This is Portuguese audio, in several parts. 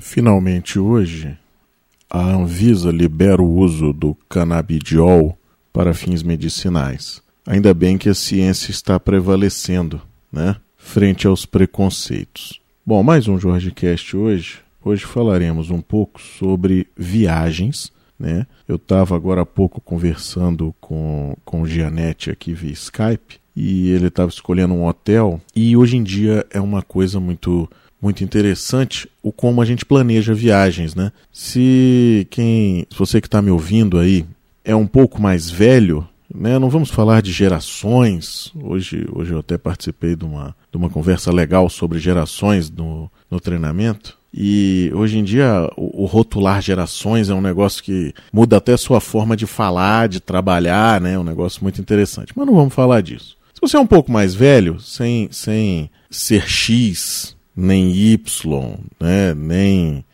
Finalmente hoje, a Anvisa libera o uso do canabidiol para fins medicinais. Ainda bem que a ciência está prevalecendo, né? Frente aos preconceitos. Bom, mais um Jorge Cast hoje. Hoje falaremos um pouco sobre viagens, né? Eu estava agora há pouco conversando com, com o Gianete aqui via Skype e ele estava escolhendo um hotel e hoje em dia é uma coisa muito muito interessante o como a gente planeja viagens, né? Se quem, se você que está me ouvindo aí é um pouco mais velho, né? Não vamos falar de gerações. Hoje, hoje eu até participei de uma, de uma conversa legal sobre gerações no, no treinamento. E hoje em dia o, o, rotular gerações é um negócio que muda até sua forma de falar, de trabalhar, né? É um negócio muito interessante. Mas não vamos falar disso. Se você é um pouco mais velho, sem, sem ser X, nem Y, né, nem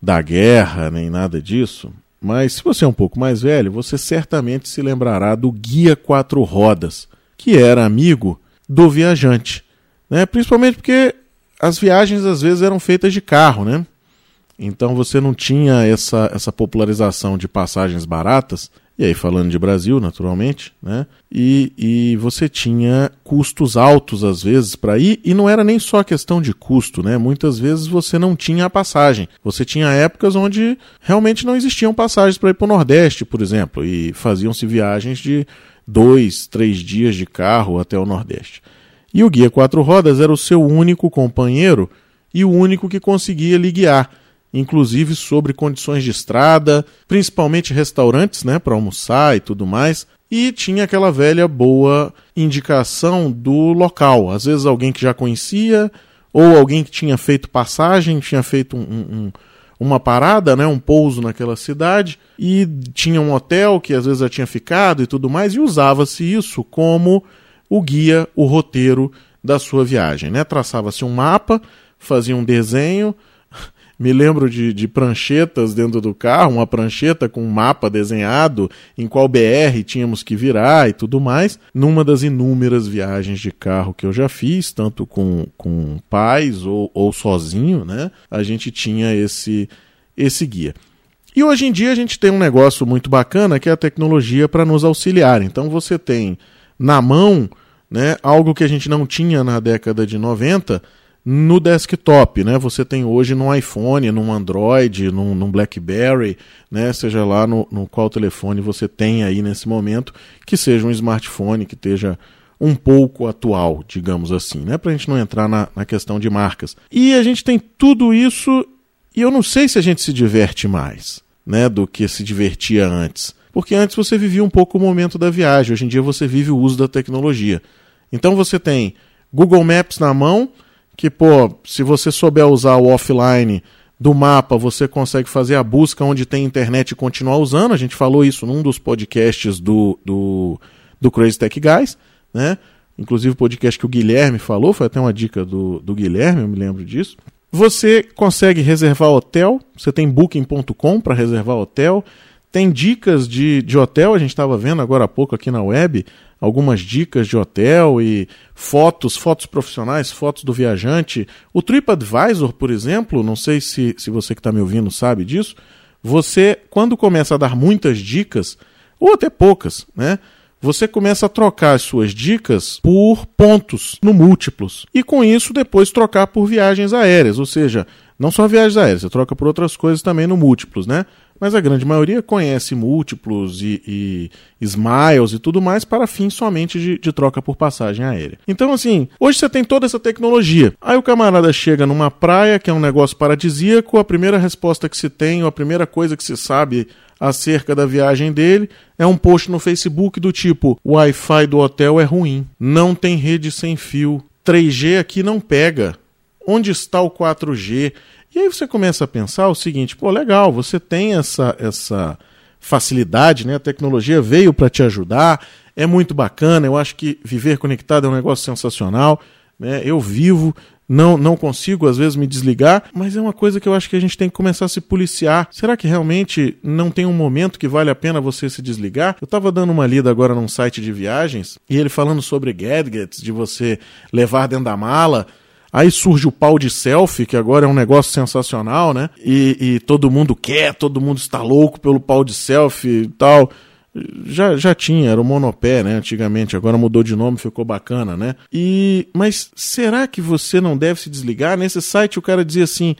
da guerra, nem nada disso. Mas se você é um pouco mais velho, você certamente se lembrará do Guia Quatro Rodas, que era amigo do viajante. Né? Principalmente porque as viagens às vezes eram feitas de carro, né? Então você não tinha essa, essa popularização de passagens baratas e aí, falando de Brasil, naturalmente, né? E, e você tinha custos altos, às vezes, para ir, e não era nem só questão de custo, né? Muitas vezes você não tinha a passagem. Você tinha épocas onde realmente não existiam passagens para ir para o Nordeste, por exemplo, e faziam-se viagens de dois, três dias de carro até o Nordeste. E o Guia Quatro Rodas era o seu único companheiro e o único que conseguia lhe guiar inclusive sobre condições de estrada, principalmente restaurantes, né, para almoçar e tudo mais. E tinha aquela velha boa indicação do local. Às vezes alguém que já conhecia, ou alguém que tinha feito passagem, tinha feito um, um, uma parada, né, um pouso naquela cidade, e tinha um hotel que às vezes já tinha ficado e tudo mais, e usava-se isso como o guia, o roteiro da sua viagem. Né? Traçava-se um mapa, fazia um desenho, me lembro de, de pranchetas dentro do carro, uma prancheta com um mapa desenhado em qual BR tínhamos que virar e tudo mais, numa das inúmeras viagens de carro que eu já fiz, tanto com, com pais ou, ou sozinho, né? A gente tinha esse, esse guia. E hoje em dia a gente tem um negócio muito bacana que é a tecnologia para nos auxiliar. Então você tem na mão né, algo que a gente não tinha na década de 90 no desktop, né? Você tem hoje no iPhone, no Android, no, BlackBerry, né? Seja lá no, no qual telefone você tem aí nesse momento, que seja um smartphone que esteja um pouco atual, digamos assim, né? Para a gente não entrar na, na questão de marcas. E a gente tem tudo isso e eu não sei se a gente se diverte mais, né? Do que se divertia antes. Porque antes você vivia um pouco o momento da viagem, hoje em dia você vive o uso da tecnologia. Então você tem Google Maps na mão que, pô, se você souber usar o offline do mapa, você consegue fazer a busca onde tem internet e continuar usando. A gente falou isso num dos podcasts do, do, do Crazy Tech Guys, né? Inclusive o podcast que o Guilherme falou, foi até uma dica do, do Guilherme, eu me lembro disso. Você consegue reservar hotel, você tem booking.com para reservar hotel, tem dicas de, de hotel, a gente estava vendo agora há pouco aqui na web, algumas dicas de hotel e fotos, fotos profissionais, fotos do viajante. O TripAdvisor, por exemplo, não sei se, se você que está me ouvindo sabe disso, você, quando começa a dar muitas dicas, ou até poucas, né? Você começa a trocar as suas dicas por pontos no múltiplos. E com isso, depois trocar por viagens aéreas. Ou seja, não só viagens aéreas, você troca por outras coisas também no múltiplos, né? mas a grande maioria conhece múltiplos e, e smiles e tudo mais para fins somente de, de, troca por passagem aérea. Então, assim, hoje você tem toda essa tecnologia. Aí o camarada chega numa praia, que é um negócio paradisíaco, a primeira resposta que se tem, ou a primeira coisa que se sabe acerca da viagem dele é um post no Facebook do tipo: Wi-Fi do hotel é ruim, não tem rede sem fio, 3G aqui não pega. Onde está o 4G? E aí você começa a pensar o seguinte: pô, legal, você tem essa, essa facilidade, né? A tecnologia veio para te ajudar, é muito bacana. Eu acho que viver conectado é um negócio sensacional. Né? Eu vivo não, não consigo, às vezes, me desligar, mas é uma coisa que eu acho que a gente tem que começar a se policiar. Será que realmente não tem um momento que vale a pena você se desligar? Eu estava dando uma lida agora num site de viagens e ele falando sobre gadgets, de você levar dentro da mala. Aí surge o pau de selfie, que agora é um negócio sensacional, né? E, e todo mundo quer, todo mundo está louco pelo pau de selfie e tal já, já tinha, era o monopé, né, antigamente, agora mudou de nome, ficou bacana, né? E mas será que você não deve se desligar? Nesse site o cara dizia assim: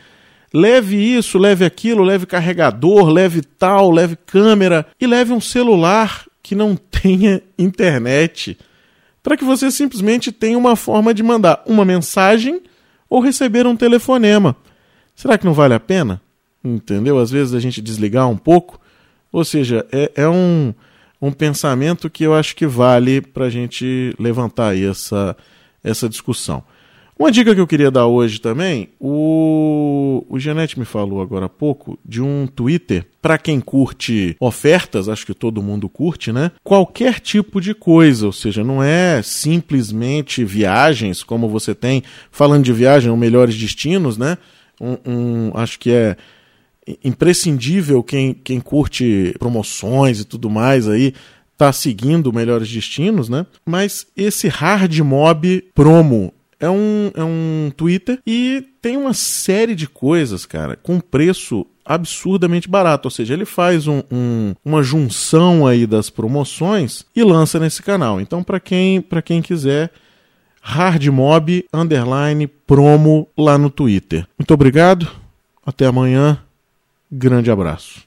leve isso, leve aquilo, leve carregador, leve tal, leve câmera e leve um celular que não tenha internet, para que você simplesmente tenha uma forma de mandar uma mensagem ou receber um telefonema. Será que não vale a pena? Entendeu? Às vezes a gente desligar um pouco ou seja, é, é um, um pensamento que eu acho que vale para a gente levantar aí essa, essa discussão. Uma dica que eu queria dar hoje também, o, o Janete me falou agora há pouco de um Twitter para quem curte ofertas, acho que todo mundo curte, né? Qualquer tipo de coisa, ou seja, não é simplesmente viagens, como você tem, falando de viagem, ou melhores destinos, né? Um, um, acho que é imprescindível quem, quem curte promoções e tudo mais aí tá seguindo melhores destinos, né? Mas esse hard mob promo é um, é um Twitter e tem uma série de coisas, cara, com preço absurdamente barato. Ou seja, ele faz um, um, uma junção aí das promoções e lança nesse canal. Então, para quem, quem quiser, hard mob underline promo lá no Twitter. Muito obrigado. Até amanhã. Grande abraço.